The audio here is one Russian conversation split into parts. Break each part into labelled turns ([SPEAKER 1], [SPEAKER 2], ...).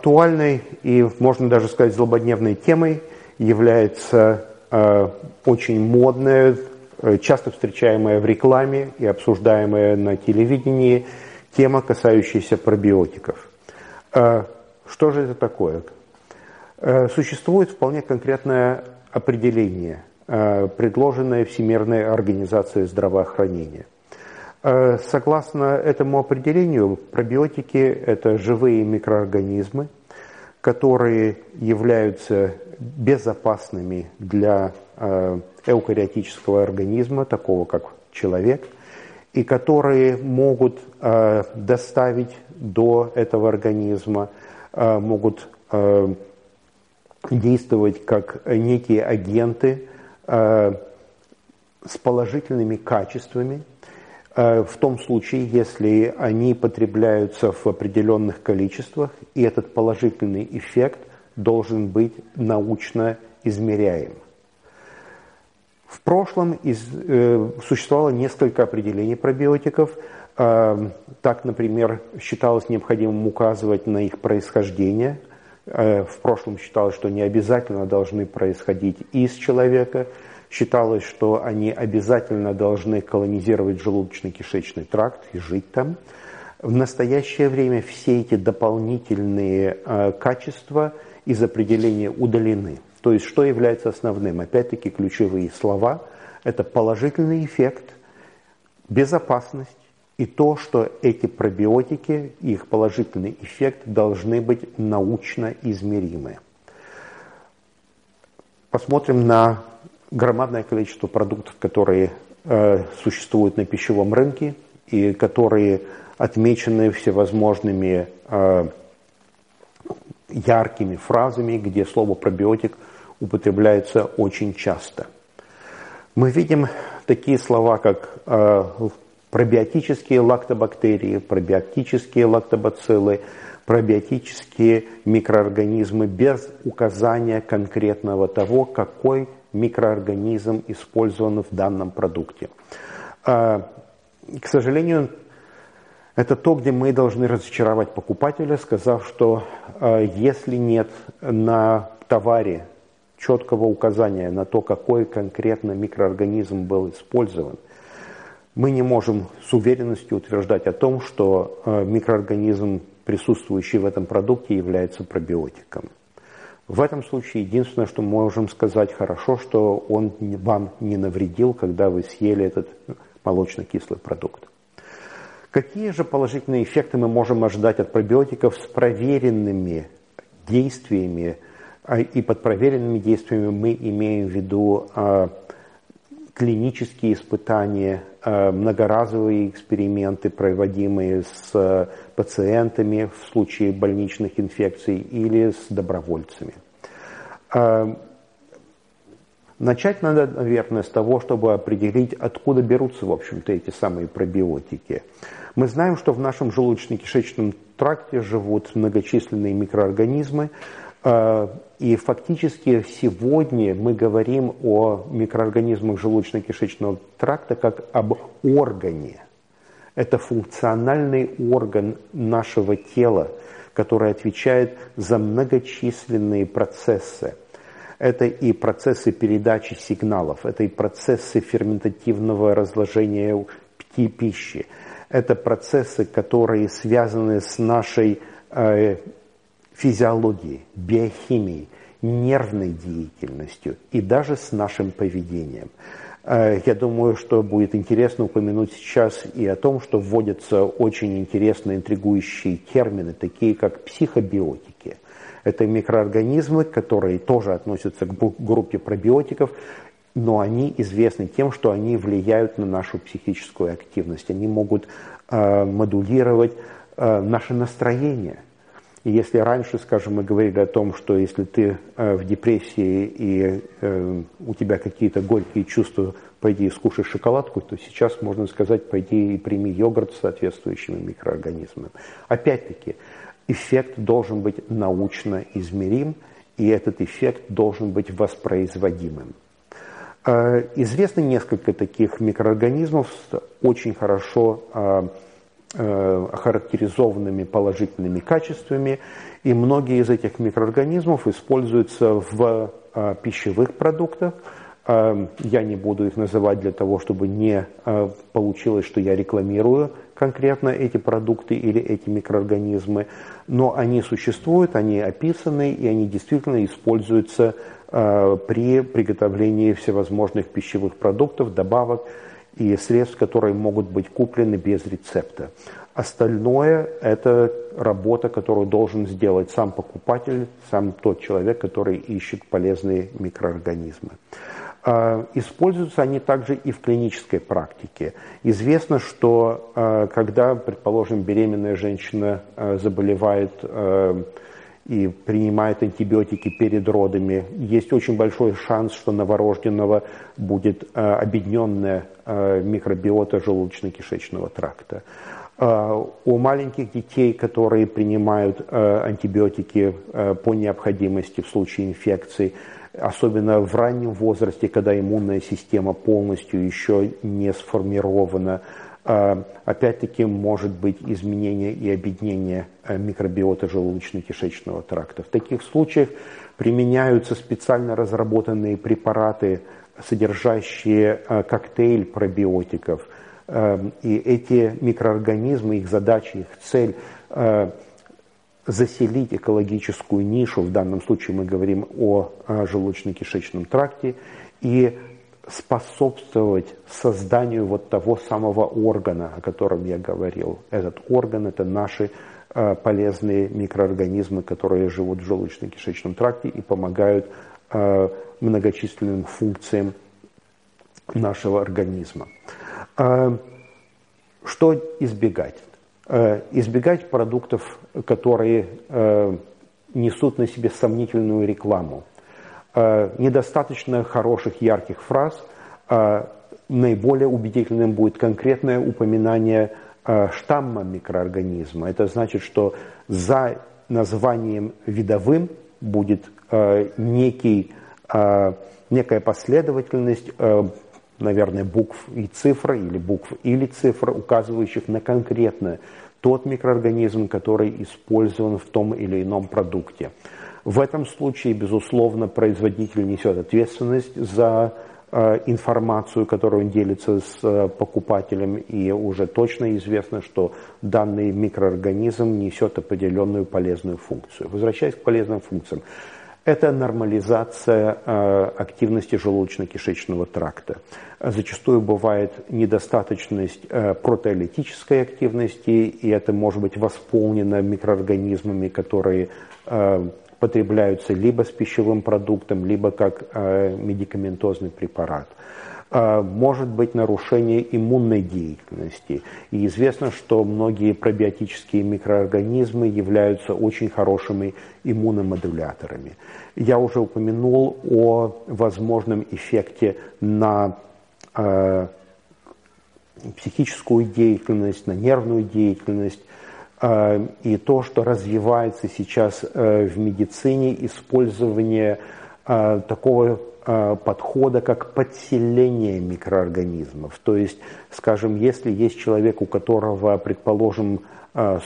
[SPEAKER 1] актуальной и, можно даже сказать, злободневной темой является очень модная, часто встречаемая в рекламе и обсуждаемая на телевидении тема, касающаяся пробиотиков. Что же это такое? Существует вполне конкретное определение, предложенное Всемирной организацией здравоохранения. Э, согласно этому определению, пробиотики – это живые микроорганизмы, которые являются безопасными для э, эукариотического организма, такого как человек, и которые могут э, доставить до этого организма, могут действовать как некие агенты с положительными качествами, в том случае, если они потребляются в определенных количествах, и этот положительный эффект должен быть научно измеряем. В прошлом из, э, существовало несколько определений пробиотиков. Э, так, например, считалось необходимым указывать на их происхождение. Э, в прошлом считалось, что не обязательно должны происходить из человека – Считалось, что они обязательно должны колонизировать желудочно-кишечный тракт и жить там. В настоящее время все эти дополнительные э, качества из определения удалены. То есть что является основным? Опять-таки ключевые слова – это положительный эффект, безопасность и то, что эти пробиотики, их положительный эффект должны быть научно измеримы. Посмотрим на громадное количество продуктов, которые э, существуют на пищевом рынке и которые отмечены всевозможными э, яркими фразами, где слово пробиотик употребляется очень часто. Мы видим такие слова, как э, пробиотические лактобактерии, пробиотические лактобациллы, пробиотические микроорганизмы без указания конкретного того, какой микроорганизм использован в данном продукте. А, к сожалению, это то, где мы должны разочаровать покупателя, сказав, что а, если нет на товаре четкого указания на то, какой конкретно микроорганизм был использован, мы не можем с уверенностью утверждать о том, что а, микроорганизм, присутствующий в этом продукте, является пробиотиком. В этом случае единственное, что можем сказать хорошо, что он вам не навредил, когда вы съели этот молочно-кислый продукт. Какие же положительные эффекты мы можем ожидать от пробиотиков с проверенными действиями? А, и под проверенными действиями мы имеем в виду а, клинические испытания, а, многоразовые эксперименты, проводимые с пациентами в случае больничных инфекций или с добровольцами. А, начать надо, наверное, с того, чтобы определить, откуда берутся, в общем-то, эти самые пробиотики. Мы знаем, что в нашем желудочно-кишечном тракте живут многочисленные микроорганизмы, и фактически сегодня мы говорим о микроорганизмах желудочно-кишечного тракта как об органе. Это функциональный орган нашего тела, который отвечает за многочисленные процессы. Это и процессы передачи сигналов, это и процессы ферментативного разложения пищи, это процессы, которые связаны с нашей э, физиологией, биохимией, нервной деятельностью и даже с нашим поведением. Э, я думаю, что будет интересно упомянуть сейчас и о том, что вводятся очень интересные, интригующие термины, такие как психобиотики. Это микроорганизмы, которые тоже относятся к группе пробиотиков, но они известны тем, что они влияют на нашу психическую активность. Они могут э, модулировать э, наше настроение – если раньше, скажем, мы говорили о том, что если ты э, в депрессии и э, у тебя какие-то горькие чувства, пойди и скушай шоколадку, то сейчас можно сказать, пойди и прими йогурт с соответствующими микроорганизмами. Опять-таки, эффект должен быть научно измерим, и этот эффект должен быть воспроизводимым. Э, известно несколько таких микроорганизмов, очень хорошо охарактеризованными положительными качествами, и многие из этих микроорганизмов используются в пищевых продуктах, я не буду их называть для того, чтобы не получилось, что я рекламирую конкретно эти продукты или эти микроорганизмы, но они существуют, они описаны, и они действительно используются при приготовлении всевозможных пищевых продуктов, добавок и средств, которые могут быть куплены без рецепта. Остальное – это работа, которую должен сделать сам покупатель, сам тот человек, который ищет полезные микроорганизмы. А, используются они также и в клинической практике. Известно, что а, когда, предположим, беременная женщина а, заболевает и принимает антибиотики перед родами, есть очень большой шанс, что новорожденного будет объединенная микробиота желудочно-кишечного тракта. У маленьких детей, которые принимают антибиотики по необходимости в случае инфекции, особенно в раннем возрасте, когда иммунная система полностью еще не сформирована. А, опять-таки может быть изменение и объединение э, микробиота желудочно-кишечного тракта. В таких случаях применяются специально разработанные препараты, содержащие э, коктейль пробиотиков. Э, и эти микроорганизмы, их задача, их цель заселить экологическую нишу, в данном случае мы говорим о желудочно-кишечном тракте, и способствовать созданию вот того самого органа, о котором я говорил. Этот орган – это наши э, полезные микроорганизмы, которые живут в желудочно-кишечном тракте и помогают э, многочисленным функциям нашего организма. Э, что избегать? Избегать продуктов которые несут на себе сомнительную рекламу. Э, недостаточно хороших ярких фраз. Э, наиболее убедительным будет конкретное упоминание штамма микроорганизма. Это значит, что за названием видовым будет некий, некая последовательность наверное, букв и цифр, или букв или цифр, указывающих на конкретное тот микроорганизм, который использован в том или ином продукте. В этом случае, безусловно, производитель несет ответственность за э, информацию, которую он делится с э, покупателем, и уже точно известно, что данный микроорганизм несет определенную полезную функцию. Возвращаясь к полезным функциям, это нормализация э, активности желудочно-кишечного тракта. Зачастую бывает недостаточность протеолитической активности, и это может быть восполнено микроорганизмами, которые потребляются либо с пищевым продуктом, либо как медикаментозный препарат. А, может быть нарушение иммунной деятельности. И известно, что многие пробиотические микроорганизмы являются очень хорошими иммуномодуляторами. Я уже упомянул о возможном эффекте на э, психическую деятельность, на нервную деятельность. Э, и то, что развивается сейчас э, в медицине, использование э, такого подхода как подселение микроорганизмов. То есть, скажем, если есть человек, у которого, предположим,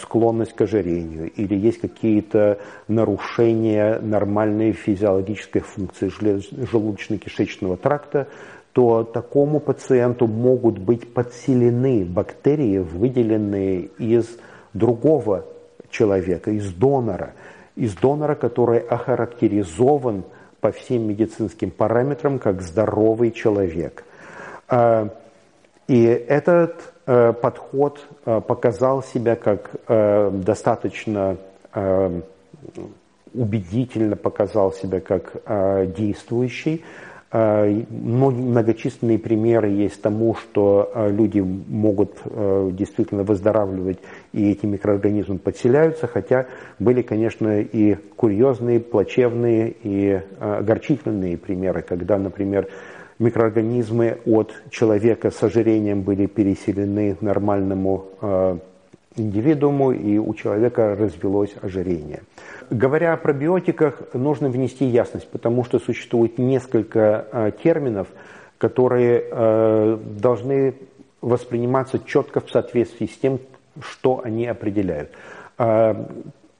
[SPEAKER 1] склонность к ожирению или есть какие-то нарушения нормальной физиологической функции желудочно-кишечного тракта, то такому пациенту могут быть подселены бактерии, выделенные из другого человека, из донора, из донора, который охарактеризован по всем медицинским параметрам как здоровый человек. А, и этот э, подход э, показал себя как э, достаточно убедительно показал себя как действующий. А, многочисленные примеры есть тому, что а, люди могут а, действительно выздоравливать, и эти микроорганизмы подселяются, хотя были, конечно, и курьезные, плачевные и огорчительные примеры, когда, например, микроорганизмы от человека с ожирением были переселены нормальному индивидууму, и у человека развелось ожирение. Говоря о пробиотиках, нужно внести ясность, потому что существует несколько э, терминов, которые э, должны восприниматься четко в соответствии с тем, что они определяют.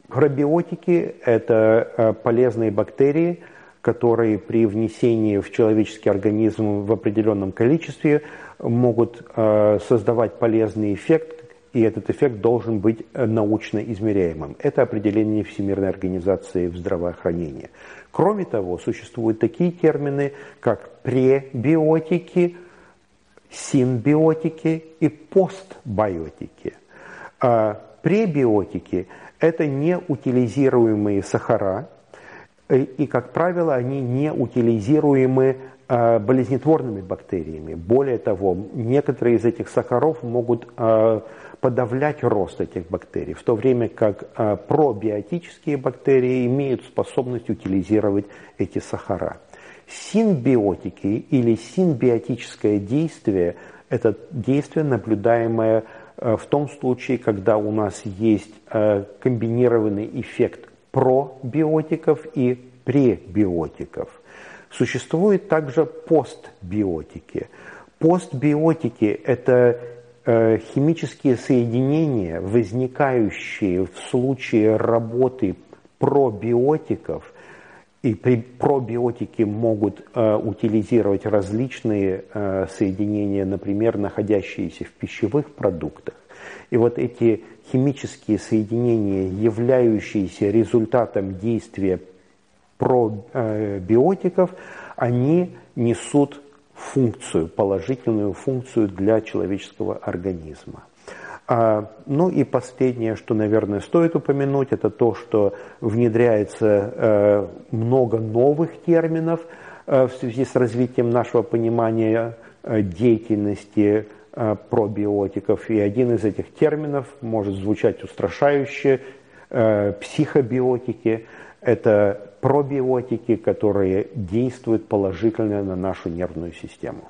[SPEAKER 1] Пробиотики – это полезные бактерии, которые при внесении в человеческий организм в определенном количестве могут создавать полезный эффект, и этот эффект должен быть э, научно измеряемым. Это определение Всемирной организации здравоохранения. Кроме того, существуют такие термины, как пребиотики, синбиотики и постбиотики. А пребиотики – это неутилизируемые сахара, и, как правило, они не утилизируемы а, болезнетворными бактериями. Более того, некоторые из этих сахаров могут подавлять рост этих бактерий, в то время как а, пробиотические бактерии имеют способность утилизировать эти сахара. Синбиотики или синбиотическое действие – это действие, наблюдаемое а, в том случае, когда у нас есть а, комбинированный эффект пробиотиков и пребиотиков. Существуют также постбиотики. Постбиотики – это химические соединения, возникающие в случае работы пробиотиков, и при пробиотики могут э, утилизировать различные э, соединения, например, находящиеся в пищевых продуктах. И вот эти химические соединения, являющиеся результатом действия пробиотиков, они несут функцию, положительную функцию для человеческого организма. А, ну и последнее, что, наверное, стоит упомянуть, это то, что внедряется э, много новых терминов э, в связи с развитием нашего понимания э, деятельности пробиотиков. И один из этих терминов может звучать устрашающе, психобиотики. Это пробиотики, которые действуют положительно на нашу нервную систему.